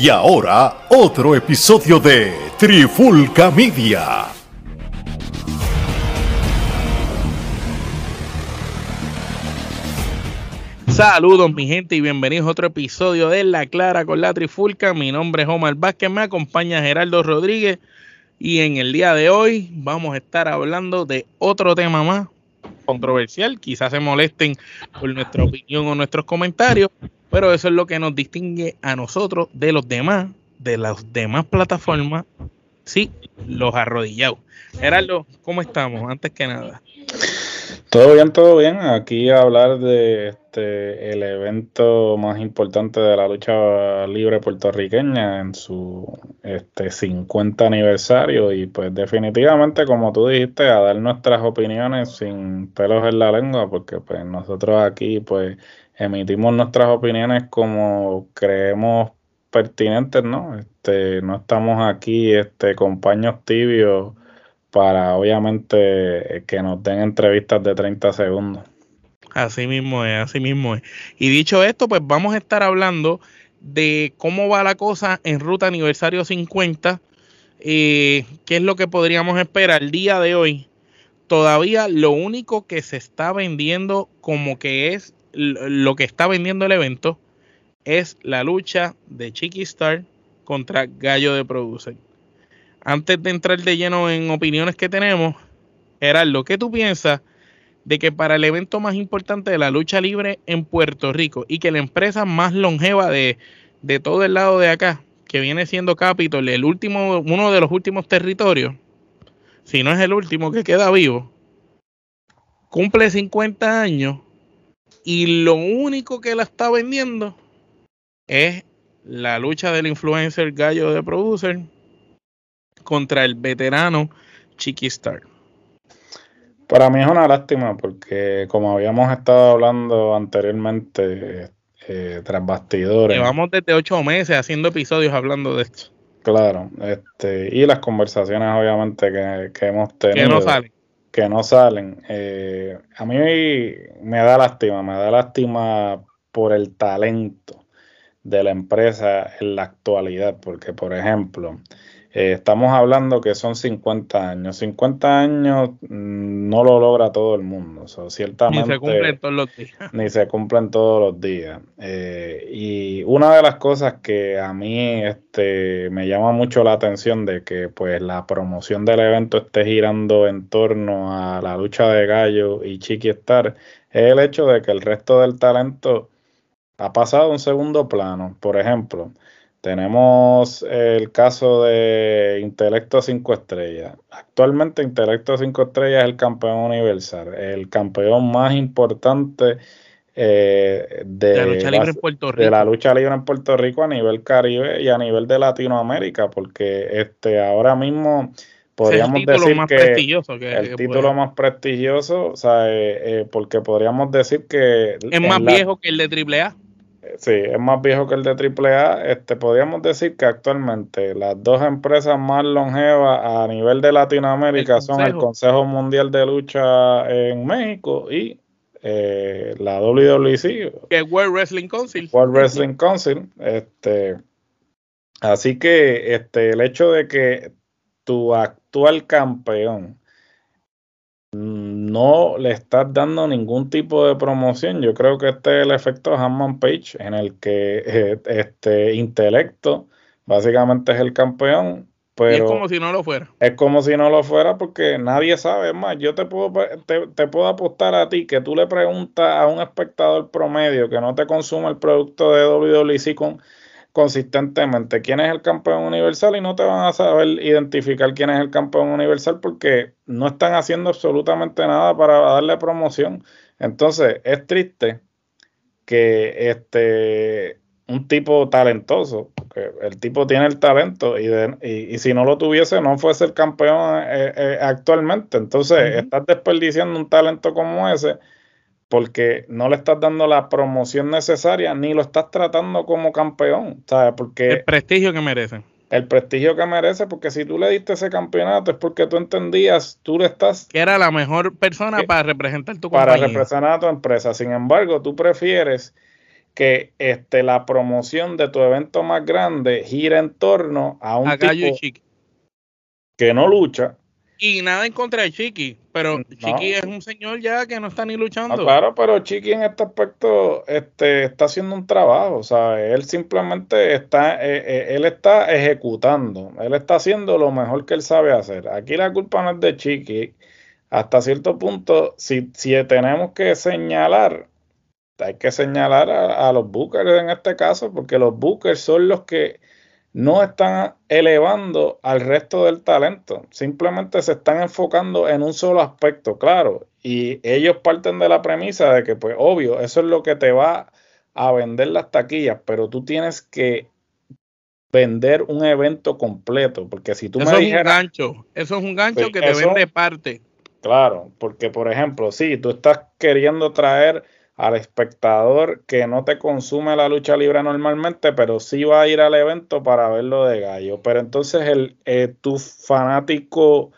Y ahora, otro episodio de Trifulca Media. Saludos mi gente y bienvenidos a otro episodio de La Clara con la Trifulca. Mi nombre es Omar Vázquez, me acompaña Gerardo Rodríguez y en el día de hoy vamos a estar hablando de otro tema más controversial. Quizás se molesten por nuestra opinión o nuestros comentarios, pero eso es lo que nos distingue a nosotros de los demás, de las demás plataformas. Sí, los arrodillados. Gerardo, ¿cómo estamos? Antes que nada. Todo bien, todo bien. Aquí a hablar de este el evento más importante de la lucha libre puertorriqueña en su este 50 aniversario y pues definitivamente como tú dijiste a dar nuestras opiniones sin pelos en la lengua porque pues nosotros aquí pues emitimos nuestras opiniones como creemos pertinentes, ¿no? Este, no estamos aquí este, con tibios para obviamente que nos den entrevistas de 30 segundos. Así mismo es, así mismo es. Y dicho esto, pues vamos a estar hablando de cómo va la cosa en Ruta Aniversario 50, eh, qué es lo que podríamos esperar el día de hoy. Todavía lo único que se está vendiendo como que es lo que está vendiendo el evento es la lucha de Chiqui Star contra Gallo de Producer. Antes de entrar de lleno en opiniones que tenemos, Gerardo, ¿qué tú piensas de que para el evento más importante de la lucha libre en Puerto Rico y que la empresa más longeva de, de todo el lado de acá, que viene siendo Capitol, el último, uno de los últimos territorios, si no es el último que queda vivo, cumple 50 años y lo único que la está vendiendo es la lucha del influencer gallo de producer contra el veterano Chiqui Star. Para mí es una lástima porque como habíamos estado hablando anteriormente eh, tras bastidores. Llevamos desde ocho meses haciendo episodios hablando de esto. Claro, este, y las conversaciones obviamente que, hemos tenido. Que no salen. Que no salen. Eh, a mí me da lástima, me da lástima por el talento de la empresa en la actualidad, porque por ejemplo, eh, estamos hablando que son 50 años. 50 años mm, no lo logra todo el mundo. ciertamente, ni se cumplen todos los días. Ni se cumplen todos los días. Eh, y una de las cosas que a mí este, me llama mucho la atención de que pues la promoción del evento esté girando en torno a la lucha de gallo y Chiqui Star es el hecho de que el resto del talento ha pasado a un segundo plano. Por ejemplo, tenemos el caso de Intelecto 5 Estrellas. Actualmente Intelecto 5 Estrellas es el campeón universal, el campeón más importante eh, de, la lucha libre en Puerto Rico. de la lucha libre en Puerto Rico a nivel Caribe y a nivel de Latinoamérica, porque este ahora mismo podríamos decir que, el título más prestigioso, o sea, eh, eh, porque podríamos decir que es más viejo que el de AAA. Sí, es más viejo que el de AAA. Este, podríamos decir que actualmente las dos empresas más longevas a nivel de Latinoamérica son el Consejo Mundial de Lucha en México y eh, la WWC. Que World Wrestling Council. World Wrestling Council. Este, así que este, el hecho de que tu actual campeón no le estás dando ningún tipo de promoción. Yo creo que este es el efecto Hammond Page, en el que eh, este intelecto básicamente es el campeón. Pero es como si no lo fuera. Es como si no lo fuera porque nadie sabe. Es más, yo te puedo, te, puedo apostar a ti que tú le preguntas a un espectador promedio que no te consume el producto de WWE con consistentemente quién es el campeón universal y no te van a saber identificar quién es el campeón universal porque no están haciendo absolutamente nada para darle promoción. Entonces, es triste que este un tipo talentoso, porque el tipo tiene el talento y, y, si no lo tuviese no fuese el campeón eh, eh, actualmente. Entonces, estás desperdiciando un talento como ese porque no le estás dando la promoción necesaria ni lo estás tratando como campeón, ¿sabes? Porque el prestigio que merece. El prestigio que merece, porque si tú le diste ese campeonato es porque tú entendías, tú le estás... Que era la mejor persona para representar tu compañía. Para representar a tu empresa. Sin embargo, tú prefieres que este, la promoción de tu evento más grande gira en torno a un tipo que no lucha. Y nada en contra de Chiqui, pero Chiqui es un señor ya que no está ni luchando. claro, pero Chiqui en este aspecto este, está haciendo un trabajo, ¿sabes? Él simplemente está, eh, eh, él está ejecutando, él está haciendo lo mejor que él sabe hacer. Aquí la culpa no es de Chiqui. Hasta cierto punto, si, si tenemos que señalar, hay que señalar a, a los bookers en este caso, porque los bookers son los que no están elevando al resto del talento, simplemente se están enfocando en un solo aspecto, claro, y ellos parten de la premisa de que, pues obvio, eso es lo que te va a vender las taquillas, pero tú tienes que vender un evento completo, porque si tú eso me dijeras... Es un gancho, eso es un gancho pues que te vende parte. Claro, porque por ejemplo, si tú estás queriendo traer al espectador que no te consume la lucha libre normalmente, pero sí va a ir al evento para verlo de gallo. Pero entonces el, eh, tu fanático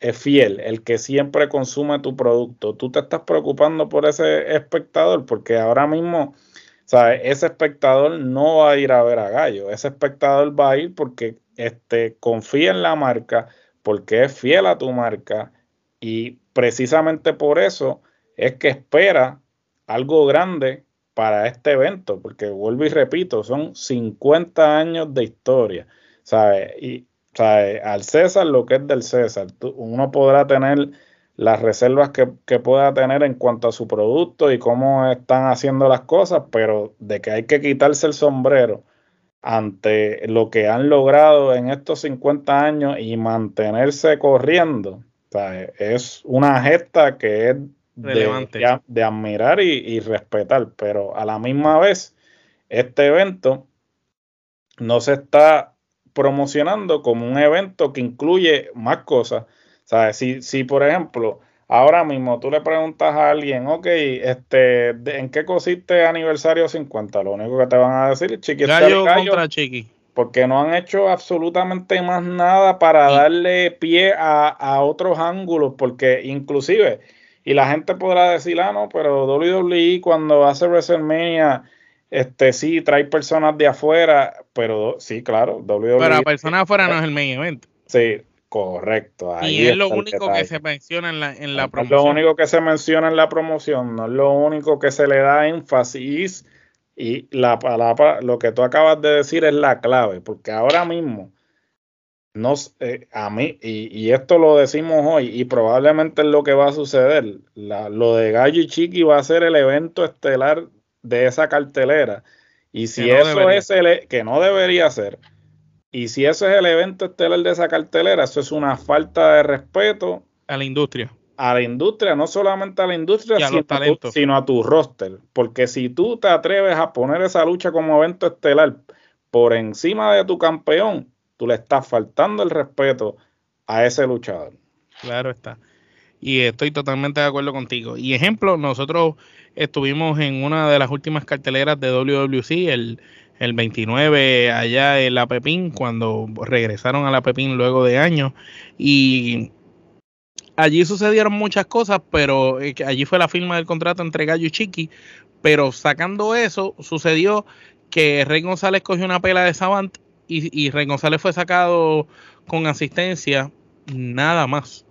es fiel, el que siempre consume tu producto, tú te estás preocupando por ese espectador, porque ahora mismo, ¿sabes? Ese espectador no va a ir a ver a gallo, ese espectador va a ir porque este, confía en la marca, porque es fiel a tu marca y precisamente por eso es que espera algo grande para este evento, porque vuelvo y repito, son 50 años de historia, ¿sabes? Y al César lo que es del César, uno podrá tener las reservas que, que, pueda tener en cuanto a su producto y cómo están haciendo las cosas, pero de que hay que quitarse el sombrero ante lo que han logrado en estos 50 años y mantenerse corriendo, es una gesta que es de, admirar y, respetar, pero a la misma vez, este evento no se está promocionando como un evento que incluye más cosas. ¿Sabes? Si, si por ejemplo, ahora mismo tú le preguntas a alguien, ok, este, ¿en qué consiste aniversario 50? Lo único que te van a decir es chiqui, gallo, contra chiqui. Porque no han hecho absolutamente más nada para darle pie a, a otros ángulos, porque inclusive y la gente podrá decir, ah, no, pero WWE cuando hace WrestleMania, este sí trae personas de afuera, pero sí, claro, WWE. Pero personas afuera no es el main event. Sí, correcto. y es lo único que se menciona en la, en la promoción. Es lo único que se menciona en la promoción, no es lo único que se le da énfasis. Y la palabra, lo que tú acabas de decir es la clave, porque ahora mismo no, eh, a mí, y, esto lo decimos hoy, y probablemente es lo que va a suceder. lo de Gallo y Chiqui va a ser el evento estelar de esa cartelera. Y si eso es el que no debería ser, y si eso es el evento estelar de esa cartelera, eso es una falta de respeto a la industria. A la industria, no solamente a la industria, sino a, sino a tu roster. Porque si tú te atreves a poner esa lucha como evento estelar por encima de tu campeón, tú le estás faltando el respeto a ese luchador. Claro está. Y estoy totalmente de acuerdo contigo. Y ejemplo, nosotros estuvimos en una de las últimas carteleras de WWC, el, el 29 allá en la Pepín, cuando regresaron a la Pepín luego de años. Y allí sucedieron muchas cosas, pero eh, allí fue la firma del contrato entre Gallo y Chiqui. Pero sacando eso, sucedió que Rey González cogió una pela de Savant y, y Rey González fue sacado con asistencia, nada más.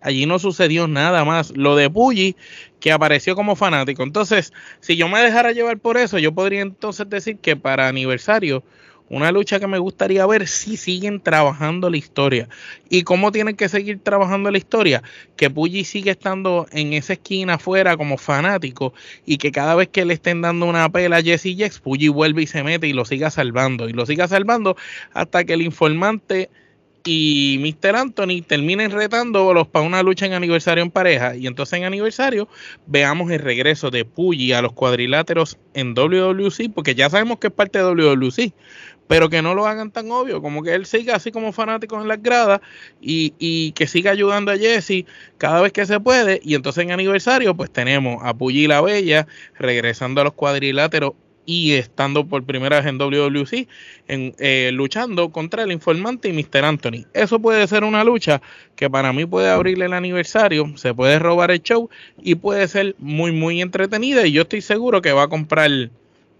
Allí no sucedió nada más. Lo de Pulli, que apareció como fanático. Entonces, si yo me dejara llevar por eso, yo podría entonces decir que para aniversario una lucha que me gustaría ver si siguen trabajando la historia. ¿Y cómo tienen que seguir trabajando la historia? Que Puggy sigue estando en esa esquina afuera como fanático y que cada vez que le estén dando una pela a Jesse Jex, Puggy vuelve y se mete y lo siga salvando. Y lo siga salvando hasta que el informante y Mr. Anthony terminen retándolos para una lucha en aniversario en pareja. Y entonces en aniversario veamos el regreso de Puggy a los cuadriláteros en WWC, porque ya sabemos que es parte de WWC pero que no lo hagan tan obvio, como que él siga así como fanático en las gradas y, y, que siga ayudando a Jesse cada vez que se puede. Y entonces en aniversario, pues tenemos a Pulli la Bella regresando a los cuadriláteros y estando por primera vez en WWC, en, eh, luchando contra el informante y Mr. Anthony. Eso puede ser una lucha que para mí puede abrirle el aniversario, se puede robar el show y puede ser muy, muy entretenida. Y yo estoy seguro que va a comprar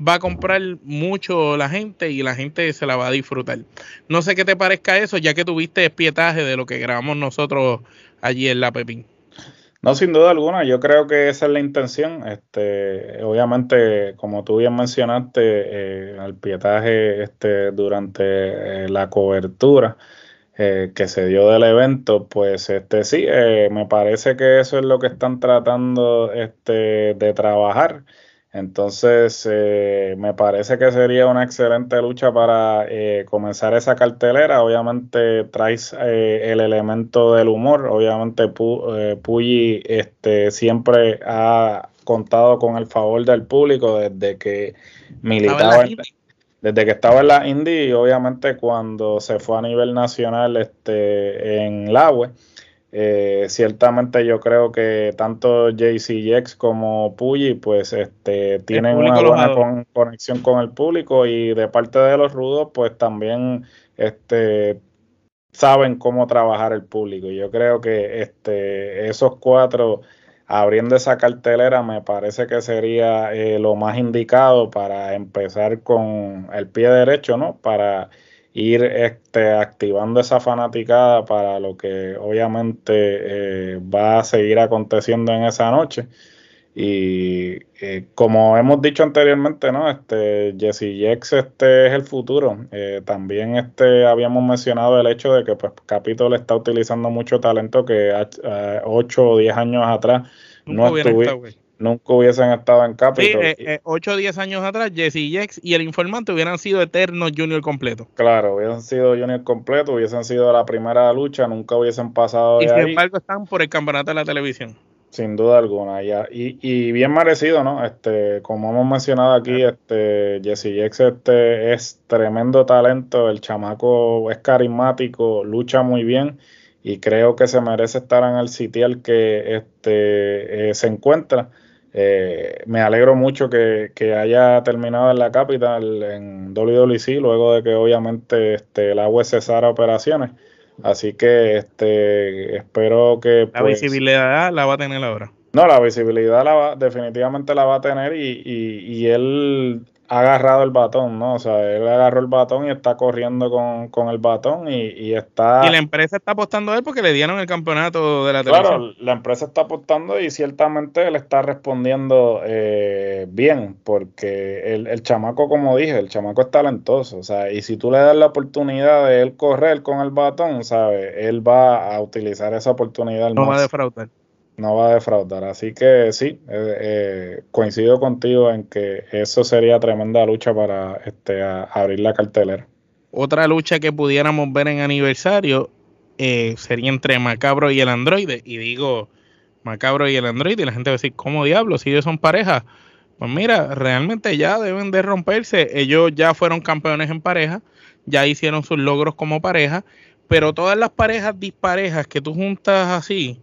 va a comprar mucho la gente y la gente se la va a disfrutar. No sé qué te parezca eso, ya que tuviste pietaje de lo que grabamos nosotros allí en la Pepín. No, sin duda alguna, yo creo que esa es la intención. Este, obviamente, como tú bien mencionaste, eh, el pietaje este, durante eh, la cobertura eh, que se dio del evento, pues este sí, me parece que eso es lo que están tratando este, de trabajar. Entonces, eh, me parece que sería una excelente lucha para eh, comenzar esa cartelera. Obviamente traes eh, el elemento del humor. Obviamente Puyi este, siempre ha contado con el favor del público desde que militaba, desde que estaba en la Indy y obviamente cuando se fue a nivel nacional este, en la web. Eh, ciertamente yo creo que tanto JC como Puyi pues este, tienen una buena conexión con el público y de parte de los rudos pues también este, saben cómo trabajar el público. Yo creo que este, esos cuatro abriendo esa cartelera me parece que sería eh, lo más indicado para empezar con el pie derecho, ¿no? Para ir este, activando esa fanaticada para lo que obviamente eh, va a seguir aconteciendo en esa noche. Y eh, como hemos dicho anteriormente, ¿no? Este, Jesse Jex este es el futuro. Eh, también este, habíamos mencionado el hecho de que pues, Capitol está utilizando mucho talento que 8 o 10 años atrás no estuvo nunca hubiesen estado en Capitol. Sí, eh, 8 o 10 años atrás, Jesse Jex y el informante hubieran sido eternos junior completo. Claro, hubiesen sido junior completo, hubiesen sido la primera lucha, nunca hubiesen pasado. Y sin embargo están por el campeonato de la televisión. Sin duda alguna, ya. Y, y bien merecido, ¿no? Este, como hemos mencionado aquí, este, Jesse Jex este, es tremendo talento, el chamaco es carismático, lucha muy bien y creo que se merece estar en el sitial que este, eh, se encuentra. Eh, me alegro mucho que, haya terminado en la capital, en WWC, luego de que obviamente este, el agua cesara operaciones. Así que este, espero que... La pues, visibilidad la va a tener ahora. No, la visibilidad la va, definitivamente la va a tener y, y, y él ha agarrado el batón, ¿no? O sea, él agarró el batón y está corriendo con, el batón y, está... Y la empresa está apostando a él porque le dieron el campeonato de la televisión. Claro, la empresa está apostando y ciertamente él está respondiendo eh, bien porque el, el, chamaco, como dije, el chamaco es talentoso, o sea, y si tú le das la oportunidad de él correr con el batón, ¿sabes? Él va a utilizar esa oportunidad. No va a defraudar no va a defraudar. Así que sí, eh, eh, coincido contigo en que eso sería tremenda lucha para este, abrir la cartelera. Otra lucha que pudiéramos ver en aniversario eh, sería entre Macabro y el androide. Y digo Macabro y el androide, y la gente va a decir, ¿cómo diablos? Si ellos son pareja. Pues mira, realmente ya deben de romperse. Ellos ya fueron campeones en pareja, ya hicieron sus logros como pareja, pero todas las parejas disparejas que tú juntas así,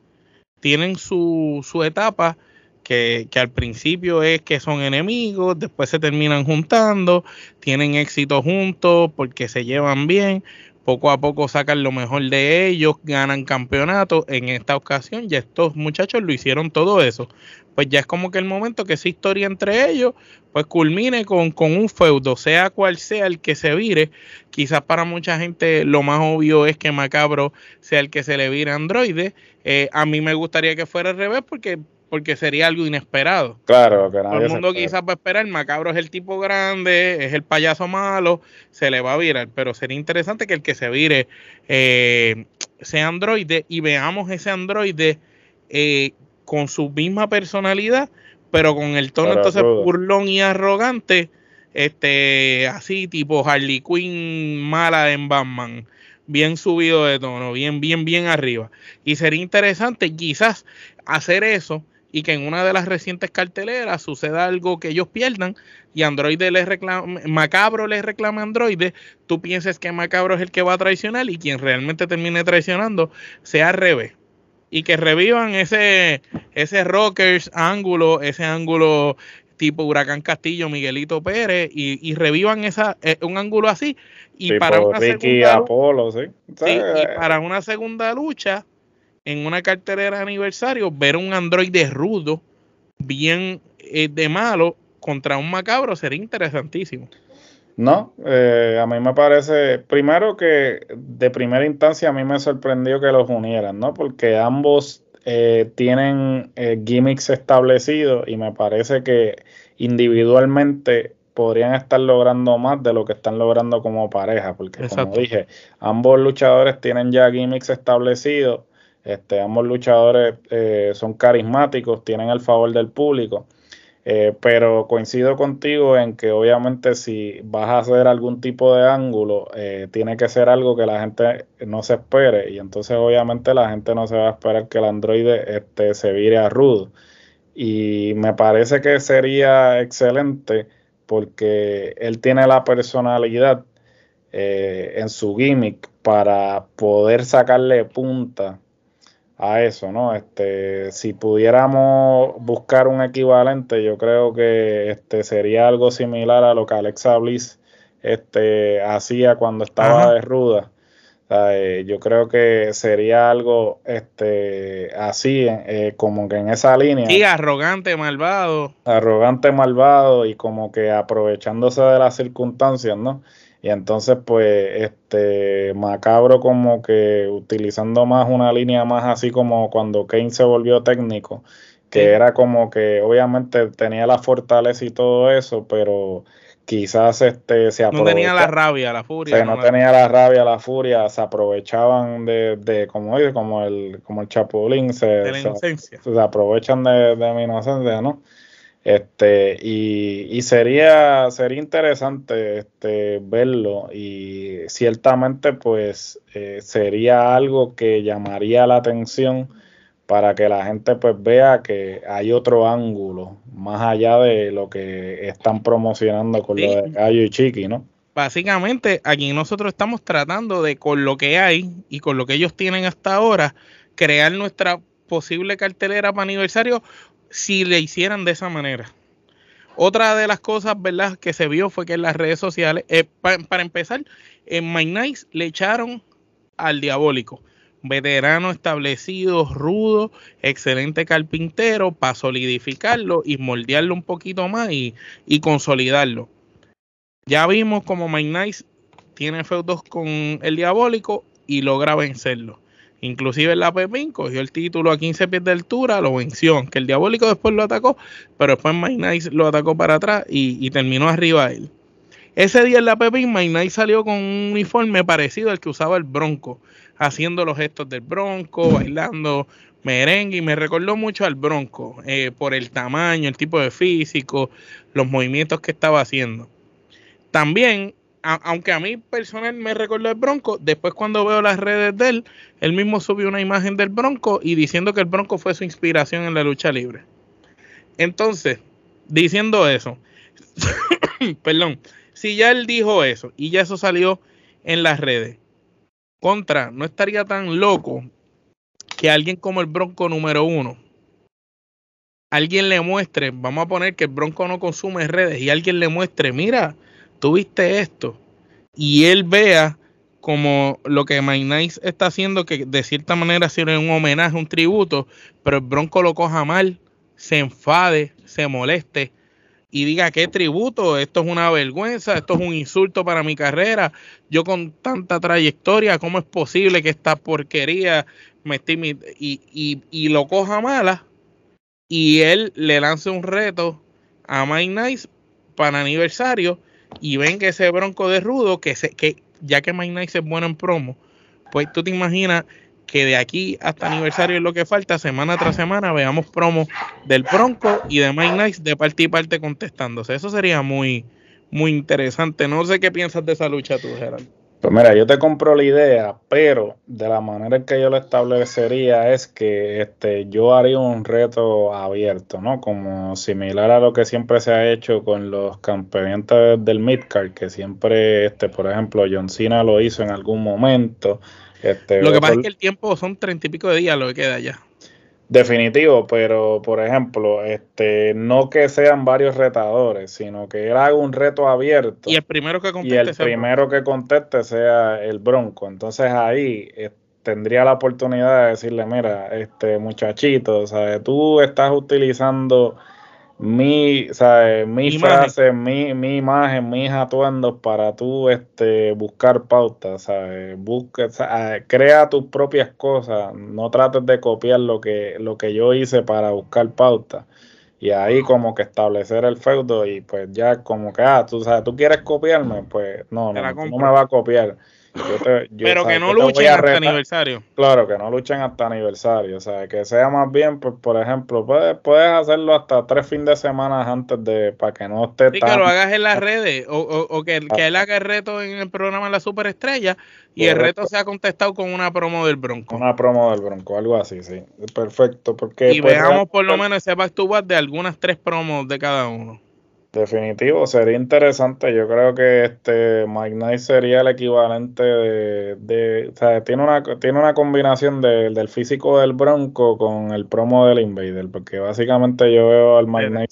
tienen su, su etapa que, que, al principio es que son enemigos, después se terminan juntando, tienen éxito juntos porque se llevan bien, poco a poco sacan lo mejor de ellos, ganan campeonatos. En esta ocasión ya estos muchachos lo hicieron todo eso. Pues ya es como que el momento que esa historia entre ellos pues culmine con, con un feudo, sea cual sea el que se vire. Quizás para mucha gente lo más obvio es que Macabro sea el que se le vire a Androide. Eh, a mí me gustaría que fuera al revés porque porque sería algo inesperado. Claro, que Todo el mundo quizás va a esperar, Macabro es el tipo grande, es el payaso malo, se le va a virar, pero sería interesante que el que se vire eh, sea androide y veamos ese androide eh, con su misma personalidad, pero con el tono entonces burlón y arrogante, este, así tipo Harley Quinn mala en Batman bien subido de tono, bien, bien, bien arriba. Y sería interesante quizás hacer eso y que en una de las recientes carteleras suceda algo que ellos pierdan y Android les reclama, Macabro les reclama a Android, tú pienses que Macabro es el que va a traicionar y quien realmente termine traicionando sea al revés. Y que revivan ese, ese Rockers ángulo, ese ángulo tipo Huracán Castillo, Miguelito Pérez, y, revivan esa, eh, un ángulo así. Y para una segunda, Apolo, ¿sí? y para una segunda lucha, en una cartelera de aniversario ver un androide rudo, bien eh, de malo, contra un macabro sería interesantísimo. No, eh, a mí me parece, primero que de primera instancia a mí me sorprendió que los unieran, ¿no? Porque ambos eh, tienen eh, gimmicks establecidos y me parece que individualmente podrían estar logrando más de lo que están logrando como pareja, porque como dije, ambos luchadores tienen ya gimmicks establecidos, este, ambos luchadores son carismáticos, tienen el favor del público eh, pero coincido contigo en que obviamente si vas a hacer algún tipo de ángulo, eh, tiene que ser algo que la gente no se espere y entonces obviamente la gente no se va a esperar que el androide este, se vire a rudo. Y me parece que sería excelente porque él tiene la personalidad eh, en su gimmick para poder sacarle punta a eso, ¿no? Este, si pudiéramos buscar un equivalente, yo creo que este sería algo similar a lo que Alexa Bliss este, hacía cuando estaba de ruda. Eh, yo creo que sería algo este, así, eh, como que en esa línea. Sí, arrogante, malvado. Arrogante, malvado y como que aprovechándose de las circunstancias, ¿no? Y entonces, pues, este Macabro como que utilizando más una línea más así como cuando Kane se volvió técnico, que era como que obviamente tenía la fortaleza y todo eso, pero quizás este se No tenía la rabia, la furia. no, tenía la rabia, la furia, se aprovechaban de, de como como el, como el chapulín, se, de la inocencia. Se, aprovechan de, de mi inocencia, ¿no? Este, y, sería, sería interesante este, verlo y ciertamente pues eh, sería algo que llamaría la atención para que la gente pues vea que hay otro ángulo más allá de lo que están promocionando con lo de Gallo y Chiqui, ¿no? Básicamente aquí nosotros estamos tratando de con lo que hay y con lo que ellos tienen hasta ahora crear nuestra posible cartelera para aniversario si le hicieran de esa manera. Otra de las cosas, ¿verdad?, que se vio fue que en las redes sociales, eh, para empezar, en My Nice le echaron al diabólico. Veterano establecido, rudo, excelente carpintero, para solidificarlo y moldearlo un poquito más y, y consolidarlo. Ya vimos como My Nice tiene feudos con el diabólico y logra vencerlo. Inclusive la Pepín cogió el título a 15 pies de altura, lo venció, que el diabólico después lo atacó, pero después Mike Nice lo atacó para atrás y, terminó arriba él. Ese día en la Pepín, Nice salió con un uniforme parecido al que usaba el Bronco, haciendo los gestos del Bronco, bailando merengue y me recordó mucho al Bronco eh, por el tamaño, el tipo de físico, los movimientos que estaba haciendo. También aunque a mí personal me recordó el Bronco, después cuando veo las redes de él, él mismo subió una imagen del Bronco y diciendo que el Bronco fue su inspiración en la lucha libre. Entonces, diciendo eso, perdón, si ya él dijo eso y ya eso salió en las redes, contra, no estaría tan loco que alguien como el Bronco número uno, alguien le muestre, vamos a poner que el Bronco no consume redes y alguien le muestre, mira, tuviste esto y él vea como lo que Mike Nice está haciendo, que de cierta manera sirve un homenaje, un tributo, pero el Bronco lo coja mal, se enfade, se moleste y diga qué tributo, esto es una vergüenza, esto es un insulto para mi carrera, yo con tanta trayectoria, ¿cómo es posible que esta porquería me esté y, y, y lo coja mala? Y él le lance un reto a Mike Nice para aniversario y ven que ese bronco de rudo, que, se, que ya que Mike Nice es bueno en promo, pues tú te imaginas que de aquí hasta aniversario es lo que falta, semana tras semana, veamos promo del Bronco y de Mike Nice de parte y parte contestándose. Eso sería muy, muy interesante. No sé qué piensas de esa lucha tú, Gerald. Pues mira, yo te compro la idea, pero de la manera en que yo lo establecería es que este, yo haría un reto abierto, ¿no? Como similar a lo que siempre se ha hecho con los campeonatos del midcard, que siempre, este, por ejemplo, John Cena lo hizo en algún momento. Este, lo que pasa es que el tiempo son treinta y pico de días lo que queda ya. Definitivo, pero por ejemplo, este, no que sean varios retadores, sino que él haga un reto abierto. Y el primero que conteste, y el sea, primero que conteste sea el Bronco. Entonces ahí eh, tendría la oportunidad de decirle, mira, este muchachito, ¿sabes? tú estás utilizando mi, ¿sabes? mi frase, mi, mi imagen, mis atuendos para tú este, buscar pautas, ¿sabes? Busca, crea tus propias cosas, no trates de copiar lo que, lo que yo hice para buscar pautas. Y ahí como que establecer el feudo y pues ya como que, ah, tú sabes, tú quieres copiarme, pues no, no, no me va a copiar. Pero que no luchen hasta aniversario. Claro, que no luchen hasta aniversario. O sea, que sea más bien, pues, por ejemplo, puedes, puedes hacerlo hasta tres fines de semana antes de, para que no esté sí, que lo hagas en las redes, o, o, que, que, él haga el reto en el programa La Superestrella y el reto sea contestado con una promo del Bronco. Una promo del Bronco, algo así, sí. Perfecto. Porque, y pues, veamos por lo menos ese back to back de algunas tres promos de cada uno. Definitivo, sería interesante. Yo creo que este Mike Knight sería el equivalente de, o sea, tiene una tiene una combinación del físico del Bronco con el promo del Invader, porque básicamente yo veo al Mike Knight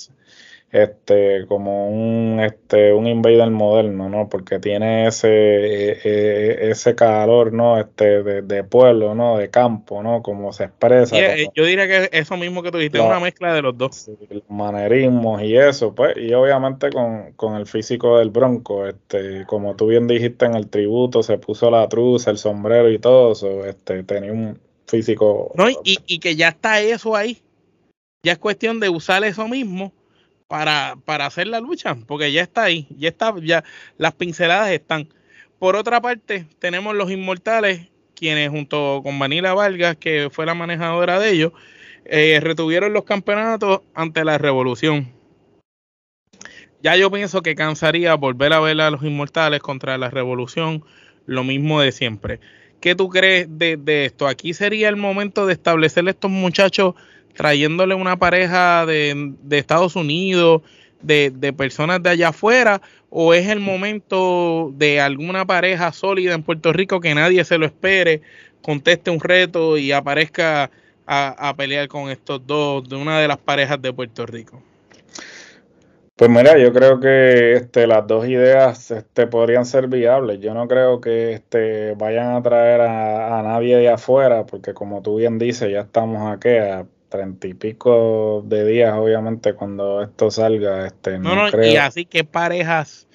este como un este un invader moderno no porque tiene ese e, e, ese calor no este de, pueblo no de campo no como se expresa eh, yo diría que eso mismo que tú dijiste es una mezcla de los dos. Los manerismos y eso pues y obviamente con, con, el físico del bronco este como tú bien dijiste en el tributo se puso la truza el sombrero y todo eso este tenía un físico no y, y que ya está eso ahí. Ya es cuestión de usar eso mismo para, para hacer la lucha, porque ya está ahí, ya está, ya las pinceladas están. Por otra parte, tenemos los inmortales, quienes junto con Vanilla Vargas, que fue la manejadora de ellos, eh, retuvieron los campeonatos ante la revolución. Ya yo pienso que cansaría volver a ver a los inmortales contra la revolución, lo mismo de siempre. ¿Qué tú crees de, de esto? Aquí sería el momento de establecer estos muchachos trayéndole una pareja de, Estados Unidos, de, personas de allá afuera, o es el momento de alguna pareja sólida en Puerto Rico que nadie se lo espere, conteste un reto y aparezca a, pelear con estos dos, de una de las parejas de Puerto Rico. Pues mira, yo creo que este, las dos ideas este, podrían ser viables. Yo no creo que este, vayan a traer a, a nadie de afuera, porque como tú bien dices, ya estamos aquí a treinta y pico de días, obviamente, cuando esto salga. Este, no, no, y así que parejas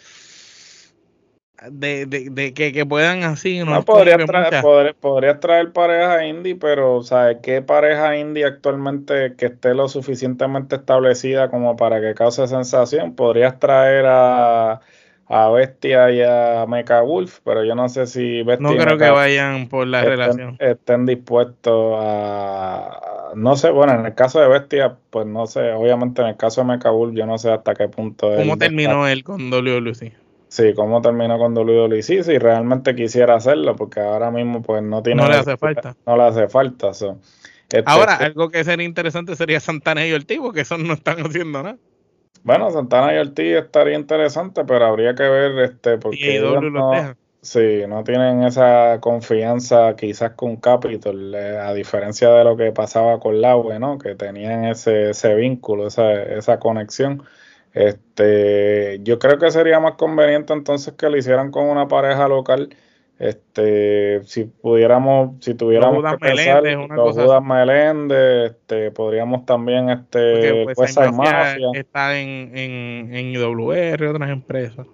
de, de, que, que, puedan así. No, podría, traer, podría, traer pareja indie, pero ¿sabes qué pareja indie actualmente que esté lo suficientemente establecida como para que cause sensación? Podrías traer a a Bestia y a Mecha Wolf, pero yo no sé si Bestia no creo que vayan por la relación estén dispuestos a no sé, bueno, en el caso de Bestia, pues no sé, obviamente en el caso de Mecha Wolf yo no sé hasta qué punto ¿Cómo terminó él con WWE? Sí, cómo terminó con WWE, sí, si realmente quisiera hacerlo, porque ahora mismo pues no tiene No le hace falta. No le hace falta, este, Ahora, este algo que sería interesante sería Santana y Ortiz, que eso no están haciendo nada. Bueno, Santana y Ortiz estaría interesante, pero habría que ver este porque no, sí, no tienen esa confianza quizás con Capitol, eh, a diferencia de lo que pasaba con Laue, ¿no? Que tenían ese, ese vínculo, esa, esa conexión. Este, yo creo que sería más conveniente entonces que lo hicieran con una pareja local este, si pudiéramos, si tuviéramos que pensar, los Judas Meléndez, este, podríamos también, este, pues, Mafia, está en, en, en IWR, otras empresas.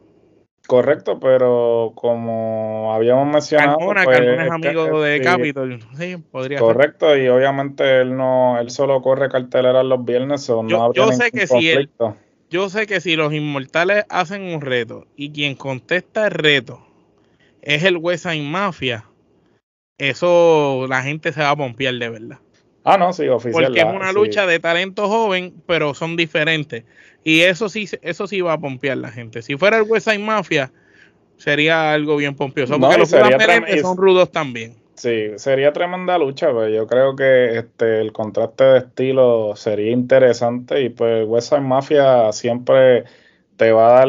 Correcto, pero como habíamos mencionado, Carmona, pues, es amigo de Capitol, sí, podría Correcto, y obviamente él no, él solo corre cartelera los viernes, o no habría yo sé que si yo sé que si los inmortales hacen un reto y quien contesta el reto es el West Mafia, eso la gente se va a pompear de verdad. Ah, no, sí, oficial. Porque es una lucha de talento joven, pero son diferentes. Y eso sí, eso sí va a pompear la gente. Si fuera el West Mafia, sería algo bien pompioso. Porque los son rudos también. Sí, sería tremenda lucha, pues yo creo que este el contraste de estilo sería interesante y pues West Mafia siempre te va a dar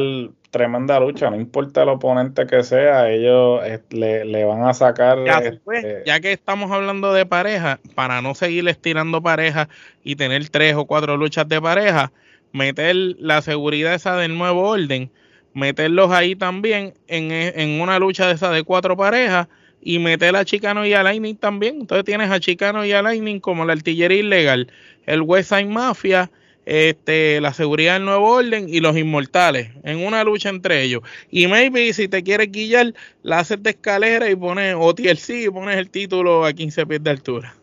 tremenda lucha, no importa el oponente que sea, ellos eh, le, van a sacar. Este, ya, que estamos hablando de pareja, para no seguir estirando pareja y tener tres o cuatro luchas de pareja, meter la seguridad esa del nuevo orden, meterlos ahí también en, en una lucha de esa de cuatro parejas y meter a Chicano y a Lightning también. Entonces tienes a Chicano y a Lightning como la artillería ilegal, el West Side Mafia este, la seguridad del nuevo orden y los inmortales en una lucha entre ellos. Y maybe si te quieres guillar, la haces de escalera y pones OTLC y pones el título a 15 pies de altura.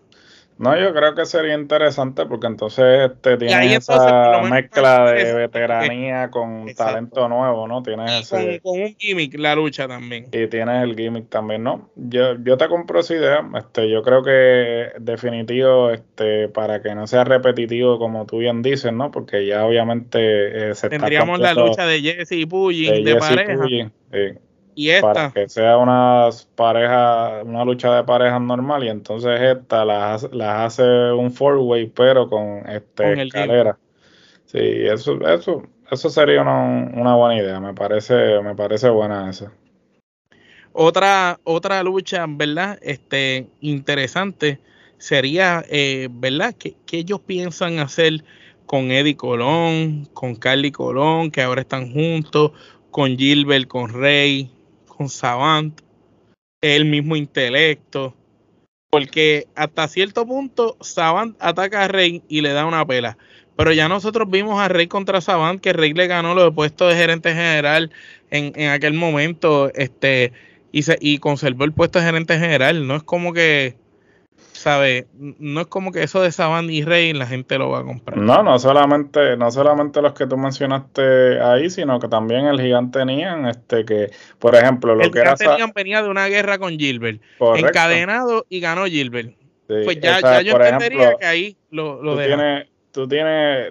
No, yo creo que sería interesante porque entonces este, tienes esa mezcla pues, de veteranía con talento nuevo, ¿no? Tienes ese, con, un gimmick la lucha también. Y tienes el gimmick también, ¿no? Yo, yo te compro esa idea. Este, yo creo que definitivo, este, para que no sea repetitivo como tú bien dices, ¿no? Porque ya obviamente eh, se Tendríamos la lucha de Jesse y Puyin de, pareja. Y esta. Para que sea una pareja, una lucha de parejas normal. Y entonces esta las, hace un four-way, pero con este escalera. Sí, eso, eso, eso sería una, buena idea. Me parece, me parece buena esa. Otra, otra lucha, ¿verdad? Este, interesante sería, eh, ¿verdad? ¿Qué, ¿Qué ellos piensan hacer con Eddie Colón, con Carly Colón, que ahora están juntos, con Gilbert, con Rey, con Savant, el mismo intelecto, porque hasta cierto punto Savant ataca a Rey y le da una pela. Pero ya nosotros vimos a Rey contra Savant, que Rey le ganó los puestos de gerente general en, en aquel momento, este, y, se, y conservó el puesto de gerente general. No es como que ¿sabes? No es como que eso de Saban y Rey la gente lo va a comprar. No, no solamente, no solamente los que tú mencionaste ahí, sino que también el gigante Nian, este que, por ejemplo, lo que era Nian venía de una guerra con Gilbert, encadenado y ganó Gilbert. pues ya, ya yo entendería que ahí lo, lo tú tienes,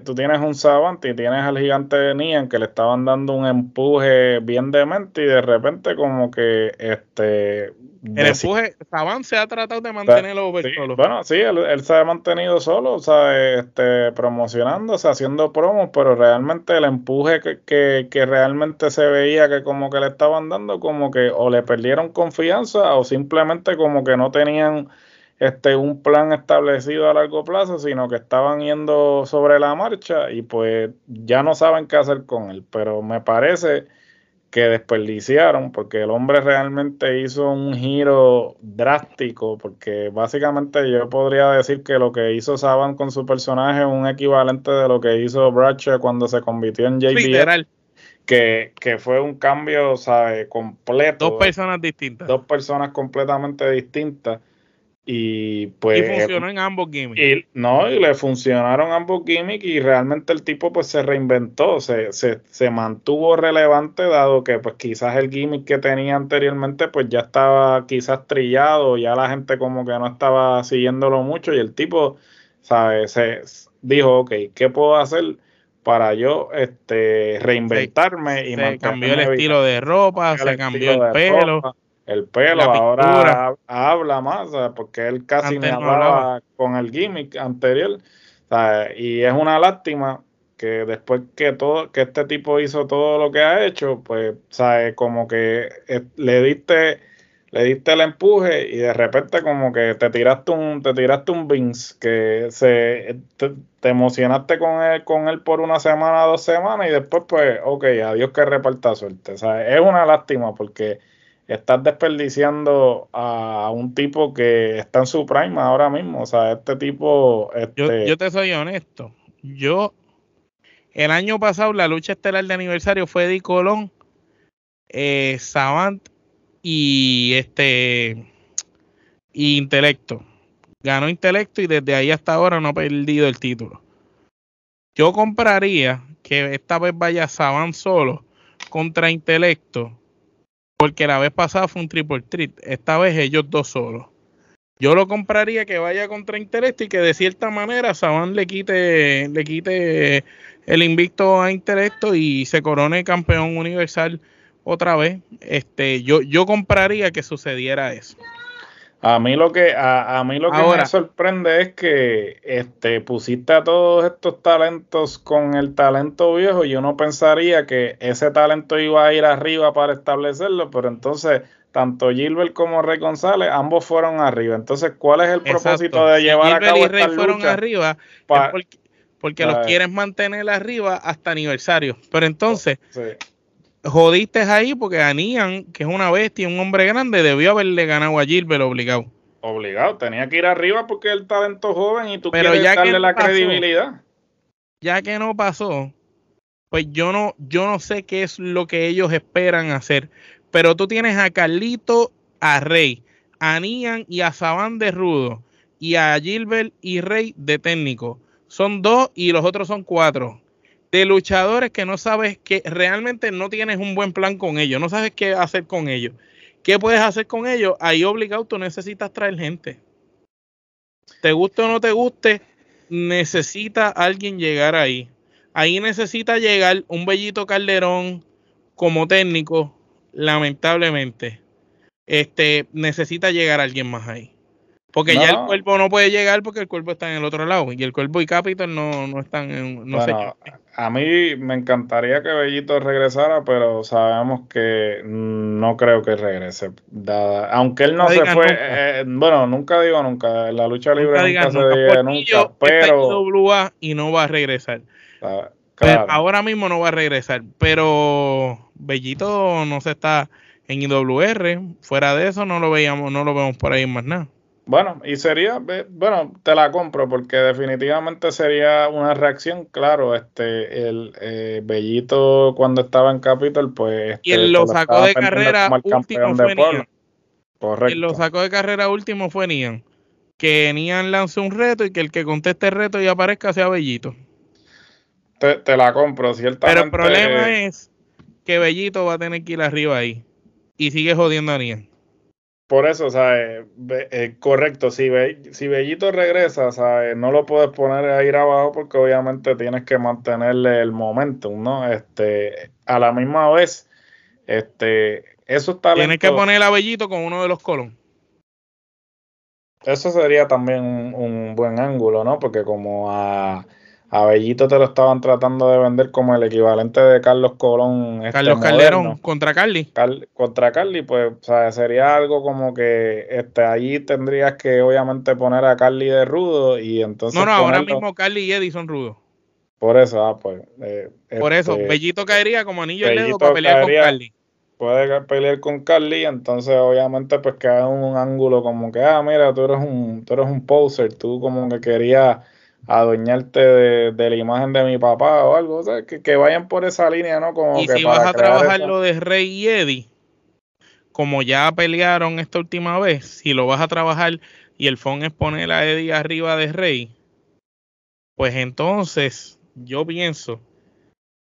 tú tienes un Savant y tienes al gigante de Nian que le estaban dando un empuje bien demente y de repente como que este el empuje Savant se ha tratado de mantenerlo solo. Bueno, sí, él, se ha mantenido solo, o sea, este, promocionándose, haciendo promos, pero realmente el empuje que, que, que realmente se veía que como que le estaban dando, como que o le perdieron confianza o simplemente como que no tenían este, un plan establecido a largo plazo, sino que estaban yendo sobre la marcha y pues ya no saben qué hacer con él. Pero me parece que desperdiciaron porque el hombre realmente hizo un giro drástico porque básicamente yo podría decir que lo que hizo Saban con su personaje es un equivalente de lo que hizo Bradshaw cuando se convirtió en JBL. Que, que, fue un cambio, ¿sabe? Completo. Dos personas distintas. Dos personas completamente distintas. Y pues. funcionó en ambos gimmicks. no, y le funcionaron ambos gimmicks y realmente el tipo pues se reinventó, se, se, se, mantuvo relevante dado que pues quizás el gimmick que tenía anteriormente pues ya estaba quizás trillado, ya la gente como que no estaba siguiéndolo mucho y el tipo, ¿sabes? Se dijo, ok, ¿qué puedo hacer? para yo este reinventarme y se cambió el estilo de ropa, se cambió el pelo el pelo ahora habla más, porque él casi no hablaba con el gimmick anterior. Y es una lástima que después que todo que este tipo hizo todo lo que ha hecho, pues ¿sabes? como que le diste le diste el empuje y de repente como que te tiraste un te tiraste un Vince que se te, emocionaste con él con él por una semana, dos semanas y después pues ok, adiós que reparta suerte. Sea, es una lástima porque estás desperdiciando a un tipo que está en su prime ahora mismo. O sea, este tipo. Este... Yo, te soy honesto. Yo, el año pasado, la lucha estelar de aniversario fue Eddie Colón, eh, Savant y este. Y Intelecto. Ganó Intelecto y desde ahí hasta ahora no ha perdido el título. Yo compraría que esta vez vaya Savant solo contra Intelecto porque la vez pasada fue un triple treat. Esta vez ellos dos solos. Yo lo compraría que vaya contra Intelecto y que de cierta manera Saban le quite, le quite el invicto a Intelecto y se corone campeón universal otra vez. Este, yo, yo compraría que sucediera eso. A mí lo que, a, mí lo que me sorprende es que este, pusiste a todos estos talentos con el talento viejo. Y uno pensaría que ese talento iba a ir arriba para establecerlo, pero entonces tanto Gilbert como Rey González, ambos fueron arriba. Entonces, ¿cuál es el propósito de llevar a cabo y Rey fueron arriba porque, los quieres mantener arriba hasta aniversario. Pero entonces, jodiste ahí porque Anían, que es una bestia, un hombre grande, debió haberle ganado a Gilbert obligado. Obligado, tenía que ir arriba porque el talento joven y tú Pero quieres darle la credibilidad. ya que no pasó, pues yo no, yo no sé qué es lo que ellos esperan hacer. Pero tú tienes a Carlito, a Rey, a Nian y a Saban de Rudo, y a Gilbert y Rey de técnico. Son dos y los otros son cuatro. De luchadores que no sabes que realmente no tienes un buen plan con ellos, no sabes qué hacer con ellos. ¿Qué puedes hacer con ellos? Ahí obligado tú necesitas traer gente. Te guste o no te guste, necesita alguien llegar ahí. Ahí necesita llegar un Bellito Calderón como técnico, lamentablemente. Este necesita llegar alguien más ahí. Porque ya el cuerpo no puede llegar porque el cuerpo está en el otro lado. Y el cuerpo y Capitol no, no están en. No a mí me encantaría que Bellito regresara, pero sabemos que no creo que regrese. aunque él no, se fue. Eh, bueno, nunca digo nunca. La lucha libre nunca, se dice nunca. Pero. y no va a regresar. ahora mismo no va a regresar. Pero Bellito no se está en IWR. Fuera de eso, no lo veíamos, no lo vemos por ahí más nada. Bueno, y sería, bueno, te la compro porque definitivamente sería una reacción, claro, este, el eh, Bellito cuando estaba en Capitol, pues... y él lo sacó de carrera último fue Nian. Correcto. Él lo sacó de carrera último fue Nian. Que Nian lance un reto y que el que conteste el reto y aparezca sea Bellito. Te, la compro, ciertamente. Pero el problema es que Bellito va a tener que ir arriba ahí. Y sigue jodiendo a Nian. Por eso, ¿sabes? Eh, correcto, si, si Bellito regresa, ¿sabes? No lo puedes poner a ir abajo porque obviamente tienes que mantenerle el momentum, ¿no? Este, a la misma vez, este, eso está Tienes que poner a Bellito con uno de los colon. Eso sería también un buen ángulo, ¿no? Porque como a a Bellito te lo estaban tratando de vender como el equivalente de Carlos Colón. Este Carlos Calderón contra Carly. contra Carly, pues o sea, sería algo como que este, allí tendrías que obviamente poner a Carly de rudo y entonces... No, no, ahora mismo Carly y Eddie son rudos. Por eso, ah, pues... Eh, Por eso, este, Bellito caería como anillo de dedo para pelear con Carly. Puede pelear con Carly, entonces obviamente pues queda un ángulo como que, ah, mira, tú eres un, tú eres un poser, tú como que querías adueñarte de, la imagen de mi papá o algo, o sea, que, vayan por esa línea, ¿no? Como y si vas a trabajar lo de Rey y Eddie, como ya pelearon esta última vez, si lo vas a trabajar y el phone es poner a Eddie arriba de Rey, pues entonces yo pienso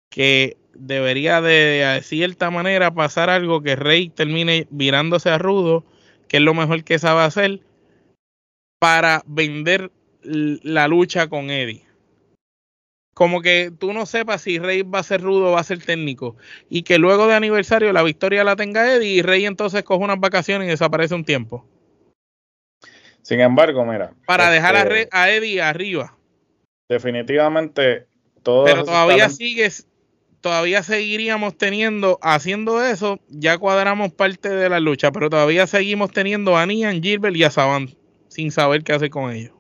que debería de, cierta manera pasar algo que Rey termine virándose a Rudo, que es lo mejor que sabe hacer, para vender la lucha con Eddie. Como que tú no sepas si Rey va a ser rudo o va a ser técnico. Y que luego de aniversario la victoria la tenga Eddie y Rey entonces coge unas vacaciones y desaparece un tiempo. Sin embargo, mira. Para dejar a, este, a, Eddie arriba. Definitivamente todo. Pero todavía sigues, todavía seguiríamos teniendo, haciendo eso, ya cuadramos parte de la lucha, pero todavía seguimos teniendo a Nian, Gilbert y a Saban sin saber qué hacer con ellos.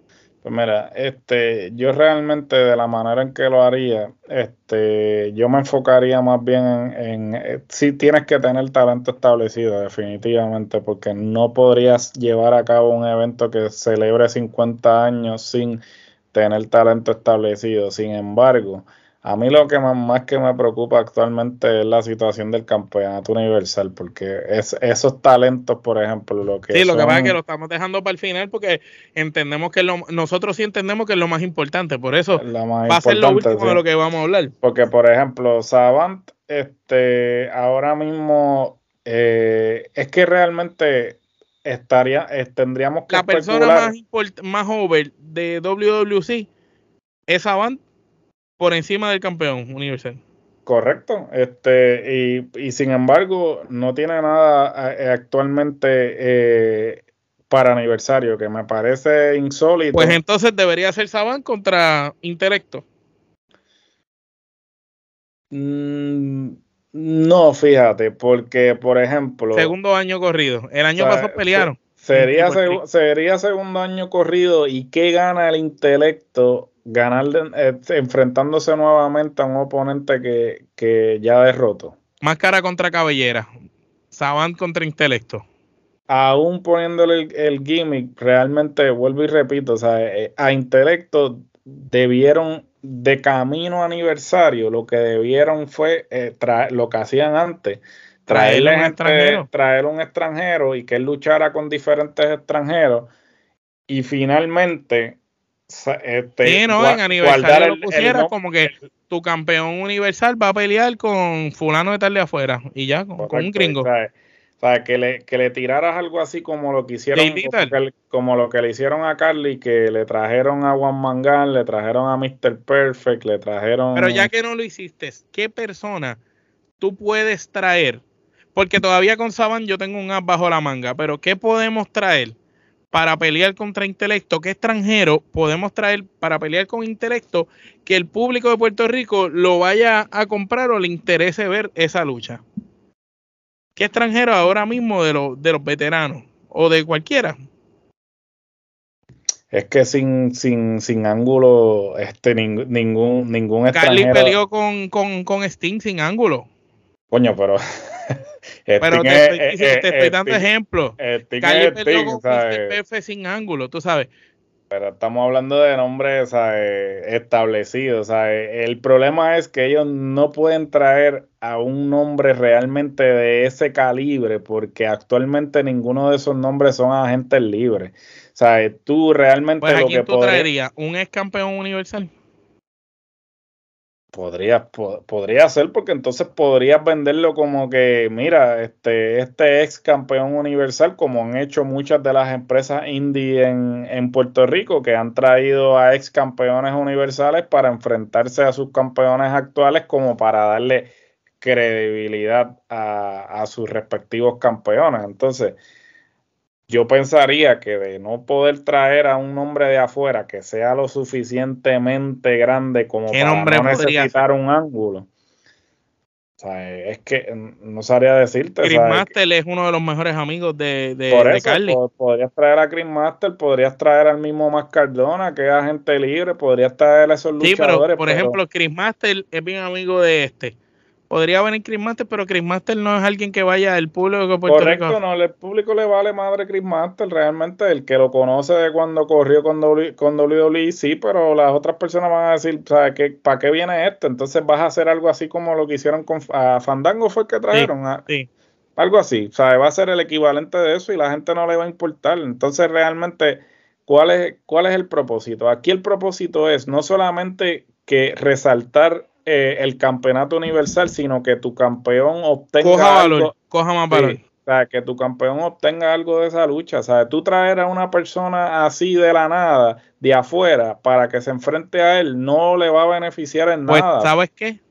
Pues mira, este, yo realmente de la manera en que lo haría, este, yo me enfocaría más bien en, en si tienes que tener talento establecido, definitivamente, porque no podrías llevar a cabo un evento que celebre 50 años sin tener talento establecido. Sin embargo, a mí lo que más, que me preocupa actualmente es la situación del campeonato universal, porque es, esos talentos, por ejemplo, lo que... Sí, lo que pasa es que lo estamos dejando para el final porque entendemos que lo, nosotros sí entendemos que es lo más importante, por eso va a ser lo último de lo que vamos a hablar. Porque, por ejemplo, Savant, este, ahora mismo, eh, es que realmente estaría, eh, tendríamos que... La persona más, más over de WWC es Savant por encima del campeón universal. Correcto, este, y, sin embargo, no tiene nada eh, actualmente eh, para aniversario, que me parece insólito. Pues entonces debería ser Saban contra Intelecto. Mm, no, fíjate, porque, por ejemplo. Segundo año corrido. El año pasado pelearon. Sería, sería segundo año corrido. ¿Y qué gana el intelecto ganar eh, enfrentándose nuevamente a un oponente que, ya derrotó. Máscara contra cabellera. Saban contra intelecto. Aún poniéndole el, gimmick, realmente vuelvo y repito, o sea, eh, a intelecto debieron de camino aniversario, lo que debieron fue eh, traer, lo que hacían antes, traerle un extranjero. traer un extranjero y que él luchara con diferentes extranjeros y finalmente este, sí, no, en aniversario lo pusieras como que tu campeón universal va a pelear con fulano de tal de afuera y ya, con, un gringo. O sea, que le, que le tiraras algo así como lo que hicieron, como, lo que le hicieron a Carly, que le trajeron a Juan Mangan, le trajeron a Mr. Perfect, le trajeron. Pero ya que no lo hiciste, ¿qué persona tú puedes traer? Porque todavía con Saban yo tengo un as bajo la manga, pero ¿qué podemos traer para pelear contra intelecto? ¿Qué extranjero podemos traer para pelear con intelecto que el público de Puerto Rico lo vaya a comprar o le interese ver esa lucha? ¿Qué extranjero ahora mismo de, los de los veteranos o de cualquiera? Es que sin, sin, sin ángulo, este, ningún, ningún extranjero. Carly peleó con, con, con Sting sin ángulo. Coño, pero. pero te estoy, dando ejemplos. Carly peleó con Mr. sin ángulo, tú sabes. Pero estamos hablando de nombres establecidos. El problema es que ellos no pueden traer a un nombre realmente de ese calibre porque actualmente ninguno de esos nombres son agentes libres. O sea, tú realmente pues, lo que tú traerías? ¿Un ex campeón universal? Podría, podría ser, porque entonces podrías venderlo como que, mira, este, este ex campeón universal, como han hecho muchas de las empresas indie en, en Puerto Rico, que han traído a ex campeones universales para enfrentarse a sus campeones actuales, como para darle credibilidad a, a sus respectivos campeones. Entonces, yo pensaría que de no poder traer a un hombre de afuera que sea lo suficientemente grande como para no necesitar un ángulo. O sea, es que no sabría decirte. Chris Master es uno de los mejores amigos de, de, por eso, podrías traer a Chris Master, podrías traer al mismo Mascardona, que es agente libre, podrías traer a esos luchadores. Sí, pero por ejemplo, Chris Master es bien amigo de este podría venir Chris Master, pero Chris Master no es alguien que vaya al público de Puerto Correcto, no, el público le vale madre Chris Master, realmente el que lo conoce de cuando corrió con, w, con WWE, sí, pero las otras personas van a decir, ¿sabes qué? ¿Para qué viene este? Entonces vas a hacer algo así como lo que hicieron con a Fandango fue el que trajeron. Sí, Algo así, ¿sabes? Va a ser el equivalente de eso y la gente no le va a importar. Entonces realmente, ¿cuál es, cuál es el propósito? Aquí el propósito es no solamente que resaltar eh, el campeonato universal, sino que tu campeón obtenga coja algo, coja más valor. o sea, que tu campeón obtenga algo de esa lucha. O sea, tú traer a una persona así de la nada, de afuera, para que se enfrente a él, no le va a beneficiar en pues, nada. ¿Sabes qué?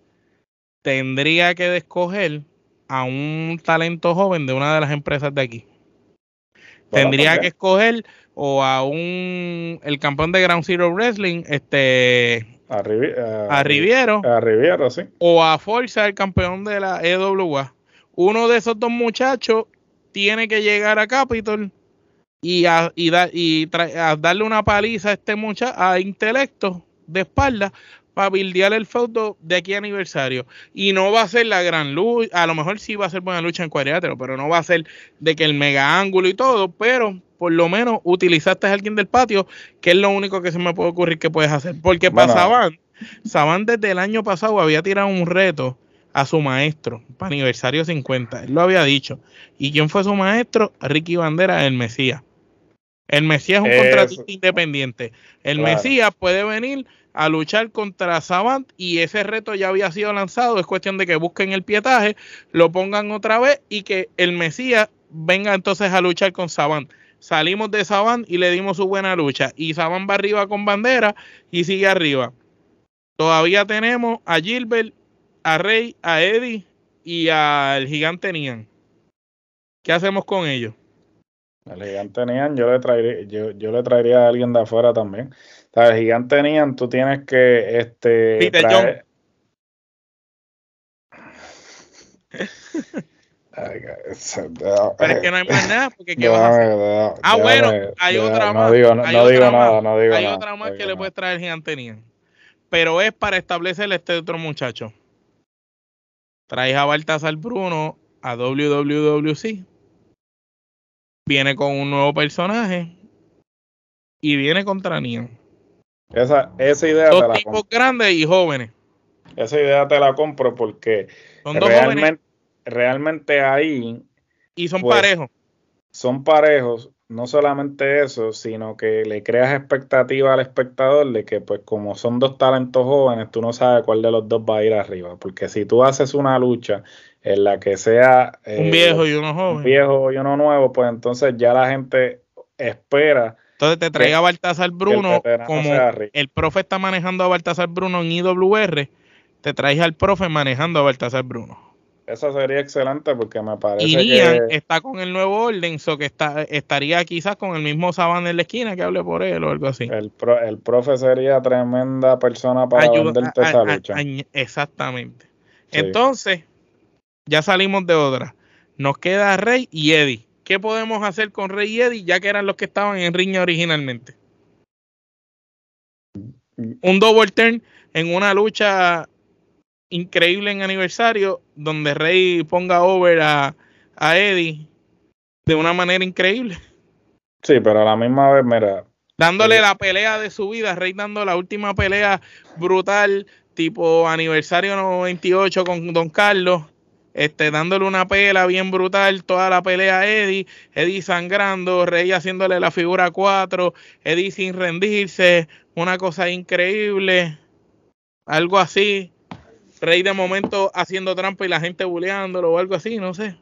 Tendría que escoger a un talento joven de una de las empresas de aquí. Tendría que escoger o a un el campeón de Ground Zero Wrestling, este a, Riviero. A Riviero, sí. O a Forza, el campeón de la EWA. Uno de esos dos muchachos tiene que llegar a Capitol y, a, y, y darle una paliza a este muchacho, a intelecto de espalda para bildear el feudo de aquí aniversario. Y no va a ser la gran lucha, a lo mejor sí va a ser buena lucha en cuadrilátero, pero no va a ser de que el mega ángulo y todo, pero por lo menos utilizaste a alguien del patio, que es lo único que se me puede ocurrir que puedes hacer. Porque para Saban, Saban desde el año pasado había tirado un reto a su maestro para aniversario 50. Él lo había dicho. ¿Y quién fue su maestro? Ricky Bandera, el Mesías. El Mesías es un contratista independiente. El Mesías puede venir a luchar contra Savant y ese reto ya había sido lanzado. Es cuestión de que busquen el pietaje, lo pongan otra vez y que el Mesías venga entonces a luchar con Savant. Salimos de Saban y le dimos su buena lucha. Y Saban va arriba con bandera y sigue arriba. Todavía tenemos a Gilbert, a Rey, a Eddie y al gigante Nian. ¿Qué hacemos con ellos? Al gigante Nian yo le traería, yo, yo le traería a alguien de afuera también. Sea, el gigante Nian tú tienes que este traer... Pero es que no hay más nada, porque ¿qué vas a hacer? Ah, bueno, hay otra más. No digo, no, digo nada, no digo Hay otra más que le puede traer Gigantenía. Pero es para establecer este otro muchacho. Traes a Baltasar Bruno a WWWC. Viene con un nuevo personaje. Y viene contra Nian. Esa, esa idea Dos te la tipos compro. grandes y jóvenes. Esa idea te la compro porque Son dos realmente, jóvenes realmente ahí y son pues, parejos. son parejos. No solamente eso, sino que le creas expectativa al espectador de que, pues, como son dos talentos jóvenes, tú no sabes cuál de los dos va a ir arriba. Porque si tú haces una lucha en la que sea eh, un viejo y uno un joven. viejo y uno nuevo, pues entonces ya la gente espera Entonces te traía a Baltasar Bruno, como el profe está manejando a Baltasar Bruno en IWR, te traes al profe manejando a Baltasar Bruno. Eso sería excelente porque me parece Y que está con el nuevo orden, so que está, estaría quizás con el mismo Saban en la esquina que hable por él o algo así. el, pro- el profe sería tremenda persona para Ayuda- venderte a- esa a- lucha. a- exactamente. Sí. Entonces, ya salimos de otra. Nos queda Rey y Eddie. ¿Qué podemos hacer con Rey y Eddie ya que eran los que estaban en riña originalmente? Un double turn en una lucha increíble en aniversario donde Rey ponga over a, a Eddie de una manera increíble. Sí, pero a la misma vez, mira, Dándole Sí. la pelea de su vida, Rey dando la última pelea brutal, tipo aniversario 98 con Don Carlos, este, dándole una pela bien brutal, toda la pelea a Eddie, Eddie sangrando, Rey haciéndole la figura 4, Eddie sin rendirse, una cosa increíble, algo así. Rey de momento haciendo trampa y la gente buleándolo o algo así, no sé.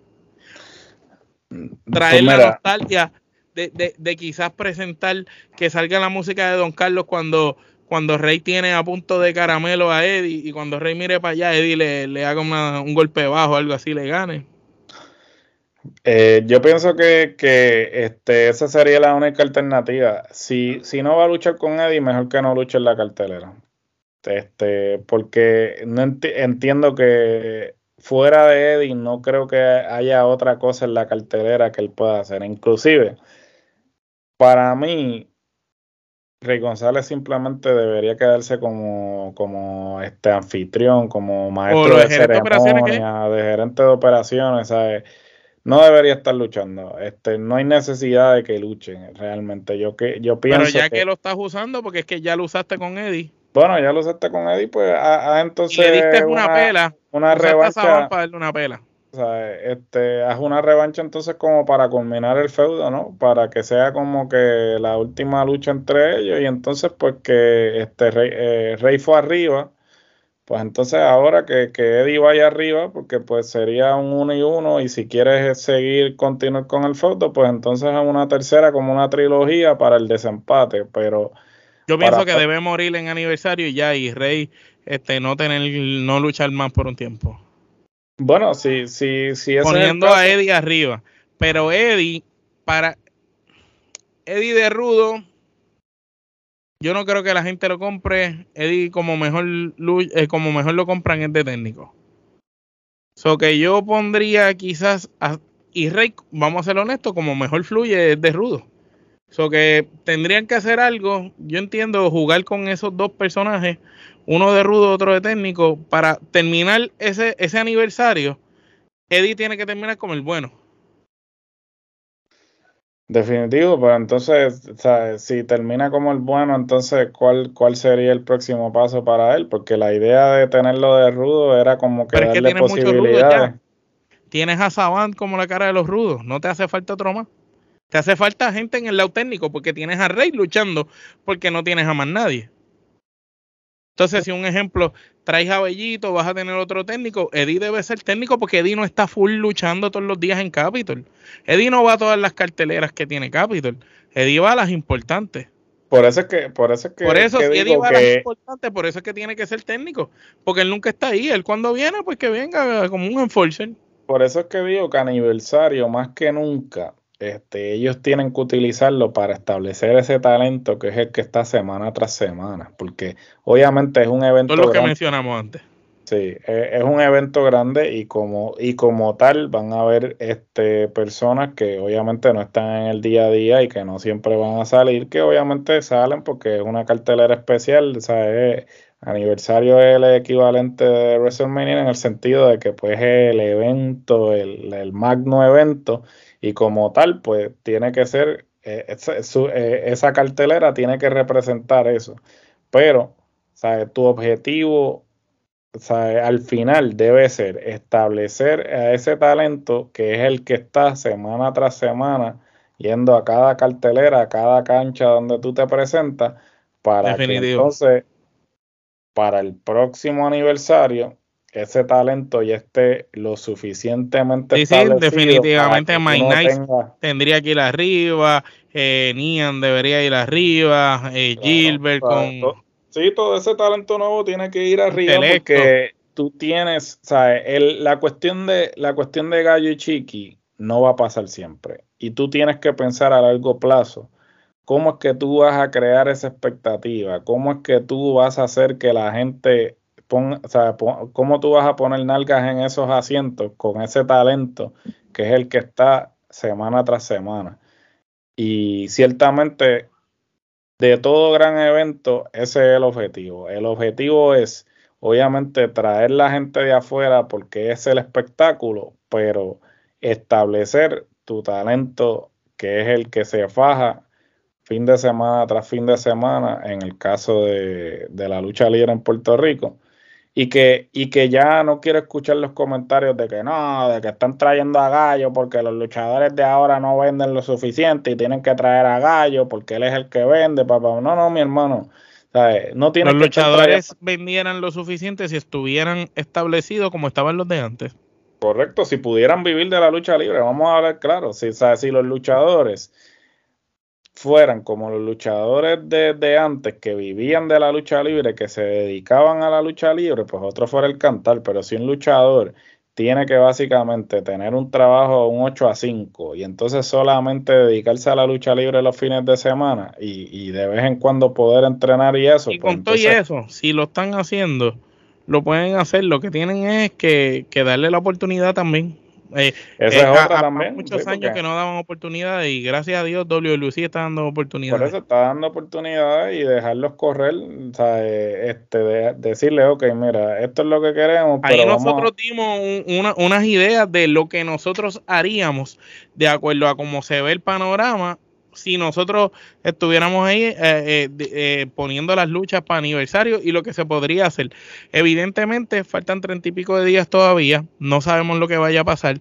Traer pues la mira, nostalgia de, de, de quizás presentar que salga la música de Don Carlos cuando, cuando Rey tiene a punto de caramelo a Eddie y cuando Rey mire para allá, Eddie le, le haga una- un golpe bajo o algo así, le gane. eh, yo pienso que, que este, esa sería la única alternativa. Si, si no va a luchar con Eddie, mejor que no luche en la cartelera. Este, porque no enti- entiendo que fuera de Eddie no creo que haya otra cosa en la cartelera que él pueda hacer. Inclusive, para mí, Rey González simplemente debería quedarse como, como este anfitrión, como maestro de de gerente de ceremonia, de gerente de operaciones, ¿sabes? No debería estar luchando. Este, no hay necesidad de que luchen realmente. Yo que yo Pero pienso ya que, que, lo estás usando, porque es que ya lo usaste con Eddie. bueno, ya lo usaste con Eddie, pues a, a entonces y le diste una, pela. una revancha. Para darle una pela. O sea, este, haz una revancha entonces como para culminar el feudo, ¿no? Para que sea como que la última lucha entre ellos y entonces pues que este Rey, eh, Rey fue arriba, pues entonces ahora que, que Eddie vaya arriba, porque pues sería un uno y uno y si quieres seguir, continuar con el feudo, pues entonces haz una tercera como una trilogía para el desempate, pero Yo Para- pienso que debe morir en aniversario y ya, y Rey este, no tener, no luchar más por un tiempo. Bueno, ese es el poniendo a Eddie arriba. Pero Eddie, para Eddie de Rudo, yo no creo que la gente lo compre. Eddie como mejor eh, como mejor lo compran es de técnico. So que yo pondría quizás a, y Rey, vamos a ser honestos, como mejor fluye es de Rudo. So que tendrían que hacer algo, yo entiendo, jugar con esos dos personajes, uno de rudo, otro de técnico, para terminar ese, ese aniversario. Eddie tiene que terminar como el bueno. Definitivo, pero entonces, si termina como el bueno, entonces, ¿cuál, cuál sería el próximo paso para él? Porque la idea de tenerlo de rudo era como que Pero es que darle tiene muchos rudos posibilidades. Tienes a Saban como la cara de los rudos, no te hace falta otro más. Te hace falta gente en el lado técnico porque tienes a Rey luchando porque no tienes a más nadie. Entonces, si un ejemplo, traes a Bellito, vas a tener otro técnico, Eddie debe ser técnico porque Eddie no está full luchando todos los días en Capitol. Eddie no va a todas las carteleras que tiene Capitol. Eddie va a las importantes. Por eso es que, por eso es que, Por eso, que si Eddie va a las importantes, por eso es que tiene que ser técnico. Porque él nunca está ahí. Él cuando viene, pues que venga como un enforcer. por eso es que digo que aniversario más que nunca, este, ellos tienen que utilizarlo para establecer ese talento que es el que está semana tras semana, porque obviamente es un evento Todo lo que grande. mencionamos antes. Sí, e- es un evento grande y como, y como tal van a haber este, personas que obviamente no están en el día a día y que no siempre van a salir, que obviamente salen porque es una cartelera especial, o sea, es- aniversario es el equivalente de WrestleMania en el sentido de que pues es el evento, el, el magno evento y como tal pues tiene que ser, eh, esa, su- eh, esa cartelera tiene que representar eso. Pero, ¿sabes? Tu objetivo, Al final debe ser establecer a ese talento que es el que está semana tras semana yendo a cada cartelera, a cada cancha donde tú te presentas, para que entonces, para el próximo aniversario, ese talento ya esté lo suficientemente sí, sí, definitivamente Mike tendría que ir arriba, eh, Nian debería ir arriba, eh, Gilbert con... sí, todo ese talento nuevo tiene que ir arriba porque tú tienes, ¿sabes? El, la, cuestión de, la cuestión de Gallo y Chiqui no va a pasar siempre. Y tú tienes que pensar a largo plazo. ¿Cómo es que tú vas a crear esa expectativa? ¿Cómo es que tú vas a hacer que la gente o sea, cómo tú vas a poner nalgas en esos asientos con ese talento que es el que está semana tras semana. Y ciertamente, de todo gran evento, ese es el objetivo. El objetivo es, obviamente, traer la gente de afuera porque es el espectáculo, pero establecer tu talento, que es el que se faja fin de semana tras fin de semana, en el caso de, de la lucha libre en Puerto Rico y que, y que ya no quiero escuchar los comentarios de que no, de que están trayendo a Gallo porque los luchadores de ahora no venden lo suficiente y tienen que traer a Gallo porque él es el que vende, papá. No, no, mi hermano. No tiene los luchadores vendieran lo suficiente si estuvieran establecidos como estaban los de antes. Correcto, si pudieran vivir de la lucha libre, vamos a hablar claro. Si, si los luchadores fueran como los luchadores de, antes que vivían de la lucha libre, que se dedicaban a la lucha libre, pues otro fuera el cantar, pero si un luchador tiene que básicamente tener un trabajo un 8 a 5 y entonces solamente dedicarse a la lucha libre los fines de semana y, de vez en cuando poder entrenar y eso. Y pues con todo y eso, si lo están haciendo, lo pueden hacer, lo que tienen es que, que darle la oportunidad también. Eh, Esa es eh, otra también. Muchos años que no daban oportunidades y gracias a Dios WLC está dando oportunidades. Por eso está dando oportunidades y dejarlos correr, o sea, eh, este, decirle, ok, mira, esto es lo que queremos. Ahí nosotros dimos unas ideas de lo que nosotros haríamos de acuerdo a cómo se ve el panorama si nosotros estuviéramos ahí poniendo las luchas para aniversario y lo que se podría hacer. Evidentemente, faltan treinta y pico de días todavía, no sabemos lo que vaya a pasar.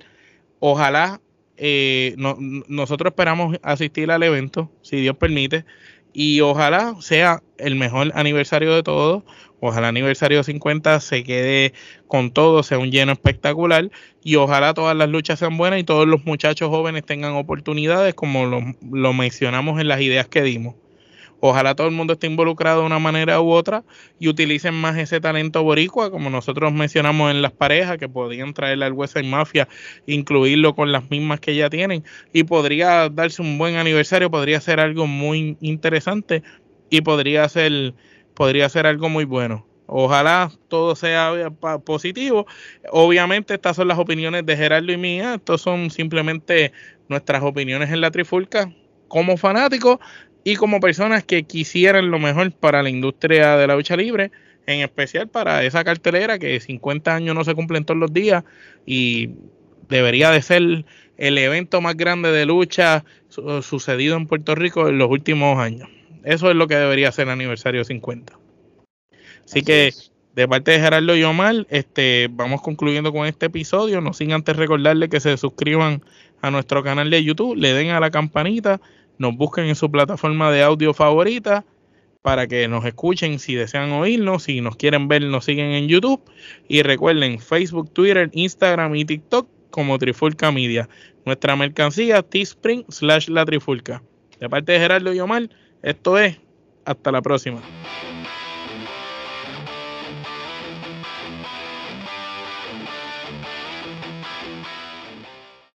Ojalá eh, nosotros esperamos asistir al evento, si Dios permite, y ojalá sea el mejor aniversario de todos. Ojalá aniversario 50 se quede con todo, sea un lleno espectacular y ojalá todas las luchas sean buenas y todos los muchachos jóvenes tengan oportunidades como lo mencionamos en las ideas que dimos. Ojalá todo el mundo esté involucrado de una manera u otra y utilicen más ese talento boricua, como nosotros mencionamos en las parejas, que podrían traerle al West Mafia, incluirlo con las mismas que ya tienen, y podría darse un buen aniversario, podría ser algo muy interesante y podría ser, podría ser algo muy bueno. Ojalá todo sea positivo. Obviamente estas son las opiniones de Gerardo y mía. Estos son simplemente nuestras opiniones en la trifulca como fanáticos y como personas que quisieran lo mejor para la industria de la lucha libre, en especial para esa cartelera que 50 años no se cumplen todos los días y debería de ser el evento más grande de lucha sucedido en Puerto Rico en los últimos años. Eso es lo que debería ser el aniversario 50. Así, que de parte de Gerardo y Omar, este, vamos concluyendo con este episodio, no sin antes recordarle que se suscriban a nuestro canal de YouTube, le den a la campanita nos busquen en su plataforma de audio favorita para que nos escuchen si desean oírnos, si nos quieren ver, nos siguen en YouTube y recuerden Facebook, Twitter, Instagram y TikTok como Trifulca Media. Nuestra mercancía Teespring slash la Trifulca. De parte de Gerardo y Omar, esto es hasta la próxima.